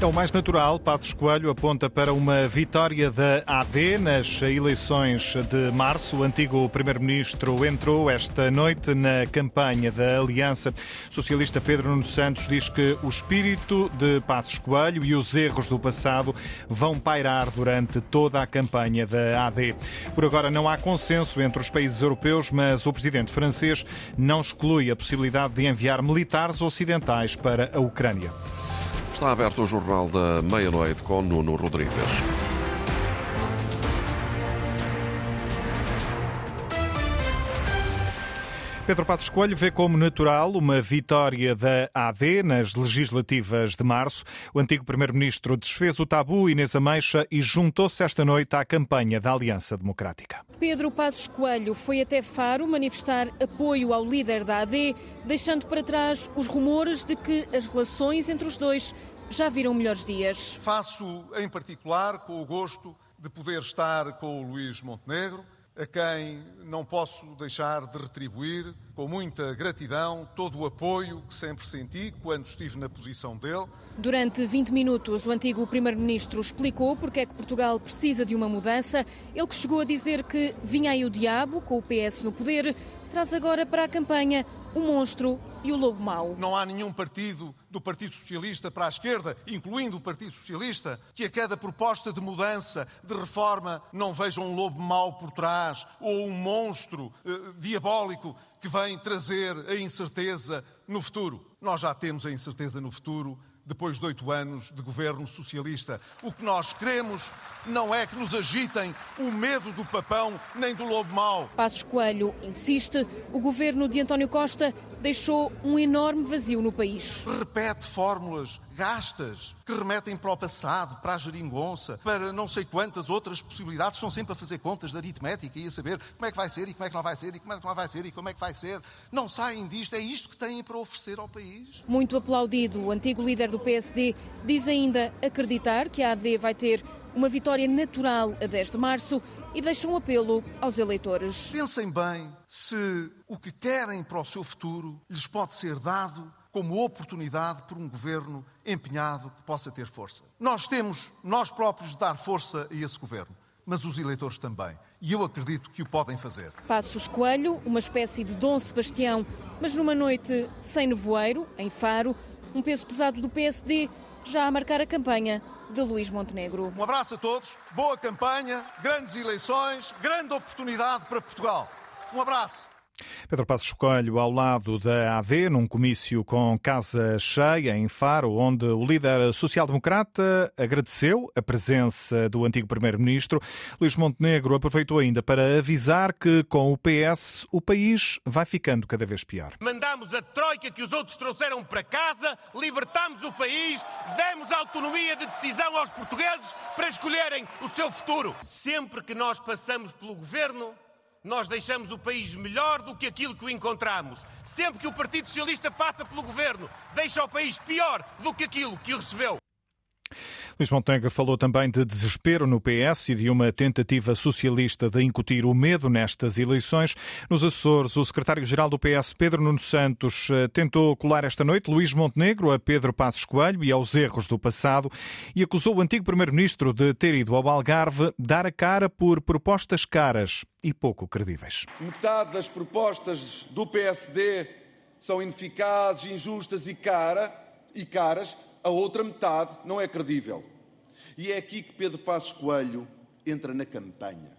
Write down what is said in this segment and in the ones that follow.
É o mais natural. Passos Coelho aponta para uma vitória da AD nas eleições de março. O antigo primeiro-ministro entrou esta noite na campanha da Aliança Socialista. Pedro Nuno Santos diz que o espírito de Passos Coelho e os erros do passado vão pairar durante toda a campanha da AD. Por agora não há consenso entre os países europeus, mas o presidente francês não exclui a possibilidade de enviar militares ocidentais para a Ucrânia. Está aberto o Jornal da Meia-Noite com Nuno Rodrigues. Pedro Passos Coelho vê como natural uma vitória da AD nas legislativas de março. O antigo primeiro-ministro desfez o tabu Inês Ameixa e juntou-se esta noite à campanha da Aliança Democrática. Pedro Passos Coelho foi até Faro manifestar apoio ao líder da AD, deixando para trás os rumores de que as relações entre os dois já viram melhores dias. Faço em particular com o gosto de poder estar com o Luís Montenegro a quem não posso deixar de retribuir com muita gratidão todo o apoio que sempre senti quando estive na posição dele. Durante 20 minutos, o antigo Primeiro-Ministro explicou porque é que Portugal precisa de uma mudança. Ele que chegou a dizer que vinha aí o diabo, com o PS no poder, traz agora para a campanha o monstro e o lobo mau. Não há nenhum partido do Partido Socialista para a esquerda, incluindo o Partido Socialista, que a cada proposta de mudança, de reforma, não veja um lobo mau por trás ou um monstro eh, diabólico que vem trazer a incerteza no futuro. Nós já temos a incerteza no futuro depois de oito anos de governo socialista. O que nós queremos não é que nos agitem o medo do papão nem do lobo mau. Passos Coelho insiste, o governo de António Costa deixou um enorme vazio no país. Repete fórmulas gastas que remetem para o passado, para a geringonça, para não sei quantas outras possibilidades. Estão sempre a fazer contas de aritmética e a saber como é que vai ser e como é que não vai ser e como é que não vai ser e como é que vai ser. Não saem disto. É isto que têm para oferecer ao país. Muito aplaudido, o antigo líder do PSD diz ainda acreditar que a AD vai ter uma vitória natural a 10 de março e deixa um apelo aos eleitores. Pensem bem se o que querem para o seu futuro lhes pode ser dado como oportunidade por um governo empenhado que possa ter força. Nós temos, nós próprios, de dar força a esse governo, mas os eleitores também. E eu acredito que o podem fazer. Passos Coelho, uma espécie de Dom Sebastião, mas numa noite sem nevoeiro, em Faro, um peso pesado do PSD já a marcar a campanha de Luís Montenegro. Um abraço a todos, boa campanha, grandes eleições, grande oportunidade para Portugal. Um abraço. Pedro Passos Coelho ao lado da AD, num comício com casa cheia em Faro, onde o líder social-democrata agradeceu a presença do antigo primeiro-ministro. Luís Montenegro aproveitou ainda para avisar que com o PS o país vai ficando cada vez pior. Mandamos a troika que os outros trouxeram para casa, libertamos o país, demos autonomia de decisão aos portugueses para escolherem o seu futuro. Sempre que nós passamos pelo governo, nós deixamos o país melhor do que aquilo que o encontramos. Sempre que o Partido Socialista passa pelo governo, deixa o país pior do que aquilo que o recebeu. Luís Montenegro falou também de desespero no PS e de uma tentativa socialista de incutir o medo nestas eleições. Nos Açores, o secretário-geral do PS, Pedro Nuno Santos, eh, tentou colar esta noite Luís Montenegro a Pedro Passos Coelho e aos erros do passado e acusou o antigo primeiro-ministro de ter ido ao Algarve dar a cara por propostas caras e pouco credíveis. Metade das propostas do PSD são ineficazes, injustas e, cara, e caras a outra metade não é credível. E é aqui que Pedro Passos Coelho entra na campanha.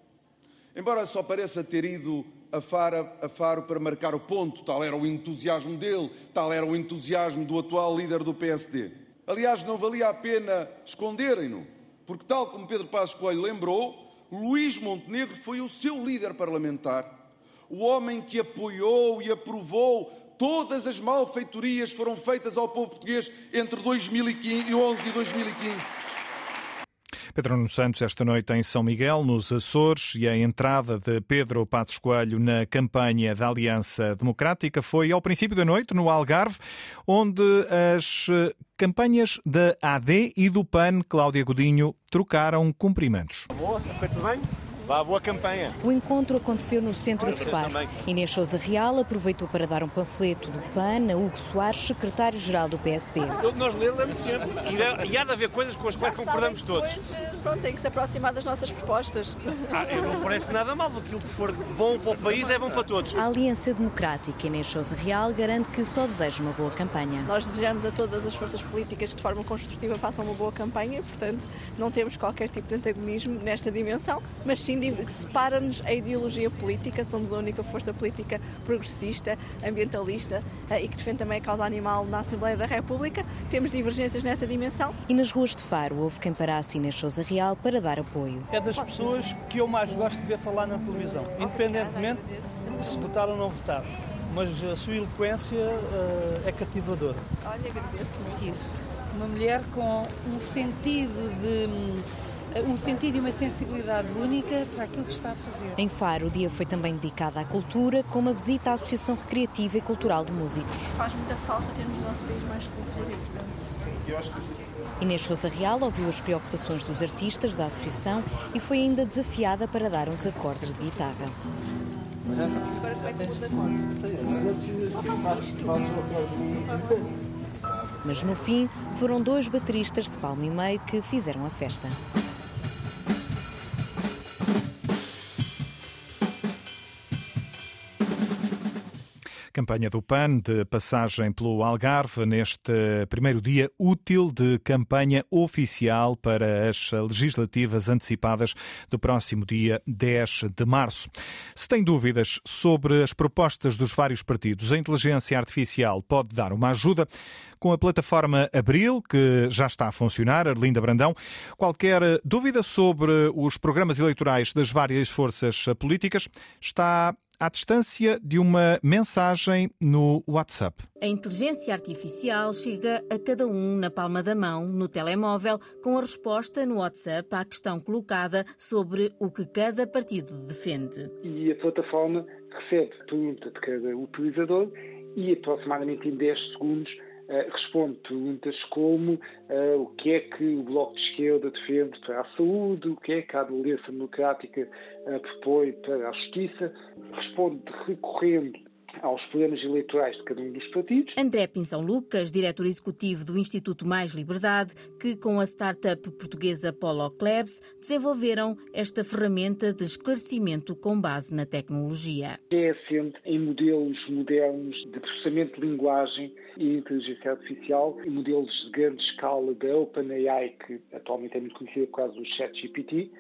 Embora só pareça ter ido a Faro, a Faro para marcar o ponto, tal era o entusiasmo dele, tal era o entusiasmo do atual líder do PSD. Aliás, não valia a pena esconderem-no, porque, tal como Pedro Passos Coelho lembrou, Luís Montenegro foi o seu líder parlamentar, o homem que apoiou e aprovou Todas as malfeitorias foram feitas ao povo português entre 2011 e 2015. Pedro Nuno Santos, esta noite em São Miguel, nos Açores, e a entrada de Pedro Passos Coelho na campanha da Aliança Democrática foi ao princípio da noite, no Algarve, onde as eh, campanhas da AD e do PAN, Cláudia Godinho, trocaram cumprimentos. Boa, tudo bem? Vá, boa campanha. O encontro aconteceu no centro de Faro. Inês Souza Real aproveitou para dar um panfleto do PAN a Hugo Soares, secretário-geral do PSD. Nós lemos sempre e há de haver coisas com as quais concordamos todos. Pronto, tem que se aproximar das nossas propostas. Ah, eu não parece nada mal. Aquilo que for bom para o país é bom para todos. A Aliança Democrática Inês Souza Real garante que só deseja uma boa campanha. Nós desejamos a todas as forças políticas que de forma construtiva façam uma boa campanha, portanto não temos qualquer tipo de antagonismo nesta dimensão, mas sim separa-nos a ideologia política, somos a única força política progressista, ambientalista eh, e que defende também a causa animal na Assembleia da República. Temos divergências nessa dimensão. E nas ruas de Faro houve quem parasse Inês Souza Real para dar apoio. É das pessoas que eu mais gosto de ver falar na televisão, independentemente de se votar ou não votar mas a sua eloquência uh, é cativadora. Olha, agradeço muito isso. Uma mulher com um sentido de um sentido e uma sensibilidade única para aquilo que está a fazer. Em Faro, o dia foi também dedicado à cultura, com uma visita à Associação Recreativa e Cultural de Músicos. Faz muita falta termos no nosso país mais cultura e, portanto... Sim, eu acho que Inês Souza Real ouviu as preocupações dos artistas da associação e foi ainda desafiada para dar uns acordes de guitarra. Agora como é que muda Só faço isto. Mas no fim, foram dois bateristas de palmo e meio que fizeram a festa. Campanha do PAN de passagem pelo Algarve neste primeiro dia útil de campanha oficial para as legislativas antecipadas do próximo dia 10 de março. Se tem dúvidas sobre as propostas dos vários partidos, a inteligência artificial pode dar uma ajuda com a plataforma Abril, que já está a funcionar, Arlinda Brandão. Qualquer dúvida sobre os programas eleitorais das várias forças políticas está à distância de uma mensagem no WhatsApp. A inteligência artificial chega a cada um na palma da mão, no telemóvel, com a resposta no WhatsApp à questão colocada sobre o que cada partido defende. E a plataforma recebe a pergunta de cada utilizador e aproximadamente em 10 segundos responde perguntas como uh, o que é que o Bloco de Esquerda defende para a saúde, o que é que a Aliança Democrática uh, propõe para a justiça, responde recorrendo aos programas eleitorais de cada um dos partidos. André Pinção Lucas, diretor executivo do Instituto Mais Liberdade, que com a startup portuguesa Polo Clubs desenvolveram esta ferramenta de esclarecimento com base na tecnologia. É assente em modelos modernos de processamento de linguagem e inteligência artificial, e modelos de grande escala da OpenAI, que atualmente é muito conhecida por causa do ChatGPT,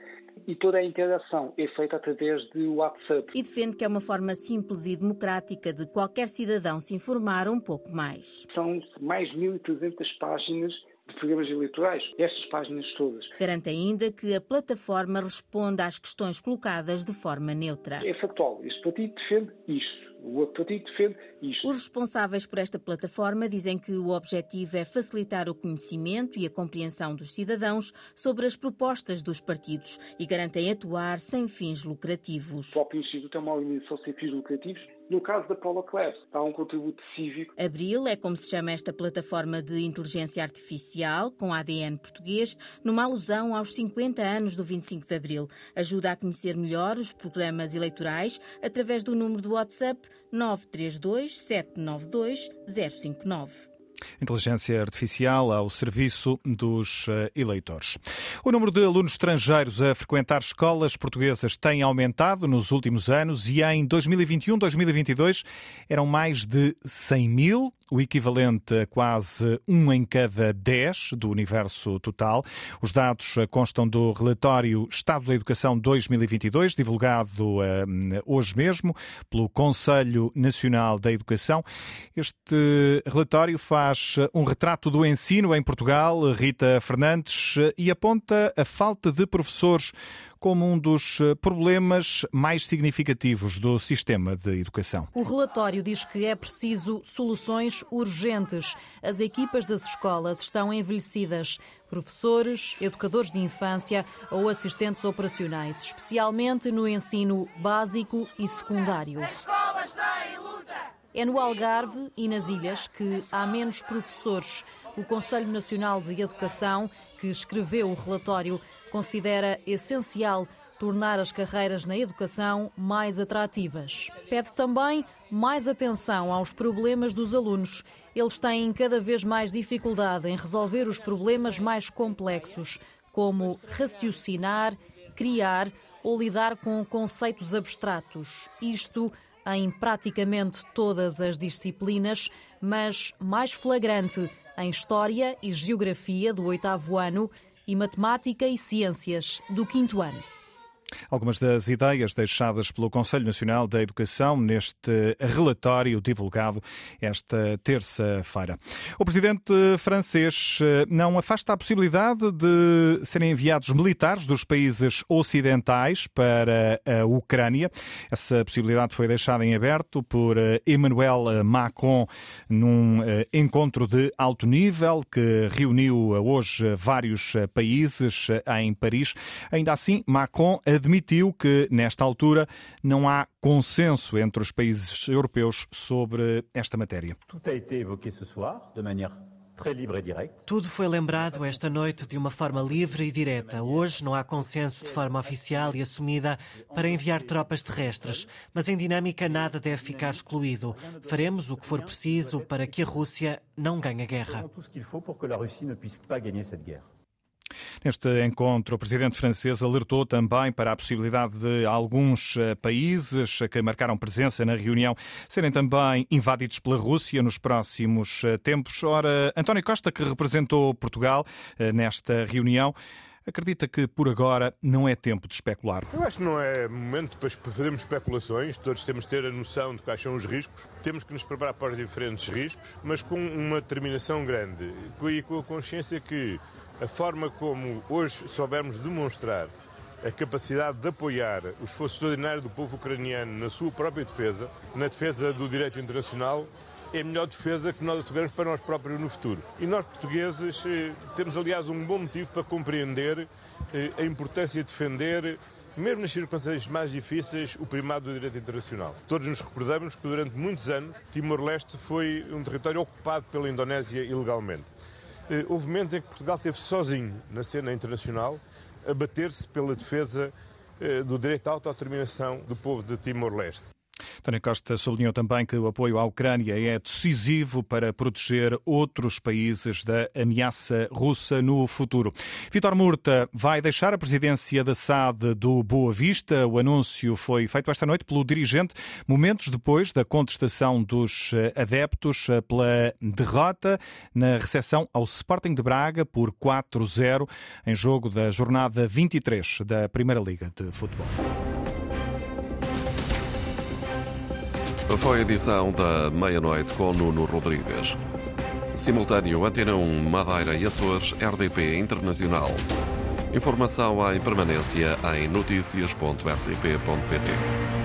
e toda a interação é feita através de WhatsApp. E defende que é uma forma simples e democrática de qualquer cidadão se informar um pouco mais. São mais de 1.300 páginas de programas eleitorais, estas páginas todas. Garante ainda que a plataforma responde às questões colocadas de forma neutra. É factual. Este partido defende isto o partido defende isto. Os responsáveis por esta plataforma dizem que o objetivo é facilitar o conhecimento e a compreensão dos cidadãos sobre as propostas dos partidos e garantem atuar sem fins lucrativos. O próprio Instituto é uma organização sem fins lucrativos no caso da Paula Class, há um contributo cívico. Abril é como se chama esta plataforma de inteligência artificial com ADN português, numa alusão aos 50 anos do 25 de Abril. Ajuda a conhecer melhor os programas eleitorais através do número do WhatsApp 932 792 059. Inteligência artificial ao serviço dos eh, eleitores. O número de alunos estrangeiros a frequentar escolas portuguesas tem aumentado nos últimos anos e em 2021-2022 eram mais de 100 mil o equivalente a quase um em cada dez do universo total. Os dados constam do relatório Estado da Educação 2022, divulgado uh, hoje mesmo pelo Conselho Nacional da Educação. Este relatório faz um retrato do ensino em Portugal, Rita Fernandes, e aponta a falta de professores como um dos eh, problemas mais significativos do sistema de educação. O relatório diz que é preciso soluções urgentes. As equipas das escolas estão envelhecidas. Professores, educadores de infância ou assistentes operacionais, especialmente no ensino básico e secundário. As escolas têm luta! É no Algarve e nas ilhas que há menos professores. O Conselho Nacional de Educação, que escreveu o relatório, considera essencial tornar as carreiras na educação mais atrativas. Pede também mais atenção aos problemas dos alunos. Eles têm cada vez mais dificuldade em resolver os problemas mais complexos, como raciocinar, criar ou lidar com conceitos abstratos. Isto em praticamente todas as disciplinas, mas mais flagrante em História e Geografia do oitavo ano e Matemática e Ciências do quinto ano. Algumas das ideias deixadas pelo Conselho Nacional da Educação neste relatório divulgado esta terça-feira. O presidente francês eh, não afasta a possibilidade de serem enviados militares dos países ocidentais para a Ucrânia. Essa possibilidade foi deixada em aberto por eh, Emmanuel Macron num eh, encontro de alto nível que reuniu hoje vários países em Paris. Ainda assim, Macron admitiu que, nesta altura, não há consenso entre os países europeus sobre esta matéria. tudo foi lembrado esta noite de uma forma livre e direta. Hoje não há consenso de forma oficial e assumida para enviar tropas terrestres, mas em dinâmica nada deve ficar excluído. Faremos o que for preciso para que a Rússia não ganhe a guerra. Neste encontro, o presidente francês alertou também para a possibilidade de alguns eh, países que marcaram presença na reunião serem também invadidos pela Rússia nos próximos eh, tempos. Ora, António Costa, que representou Portugal eh, nesta reunião, Acredita que por agora não é tempo de especular? Eu acho que não é momento para fazermos especulações. Todos temos de ter a noção de quais são os riscos. Temos que nos preparar para os diferentes riscos, mas com uma determinação grande e com a consciência que a forma como hoje soubermos demonstrar a capacidade de apoiar o esforço extraordinário do povo ucraniano na sua própria defesa, na defesa do direito internacional, é a melhor defesa que nós asseguramos para nós próprios no futuro. E nós, portugueses, eh, temos, aliás, um bom motivo para compreender eh, a importância de defender, mesmo nas circunstâncias mais difíceis, o primado do direito internacional. Todos nos recordamos que durante muitos anos Timor-Leste foi um território ocupado pela Indonésia ilegalmente. Eh, houve momentos em que Portugal esteve sozinho na cena internacional a bater-se pela defesa do direito à autodeterminação do povo de Timor-Leste. Tânia Costa sublinhou também que o apoio à Ucrânia é decisivo para proteger outros países da ameaça russa no futuro. Vítor Murta vai deixar a presidência da SAD do Boa Vista. O anúncio foi feito esta noite pelo dirigente, momentos depois da contestação dos adeptos pela derrota na recepção ao Sporting de Braga por 4-0 em jogo da jornada 23 da Primeira Liga de Futebol. Foi a edição da meia-noite com Nuno Rodrigues. Simultâneo Antena 1, Madeira e Açores, RDP Internacional. Informação em permanência em notícias.rtp.pt.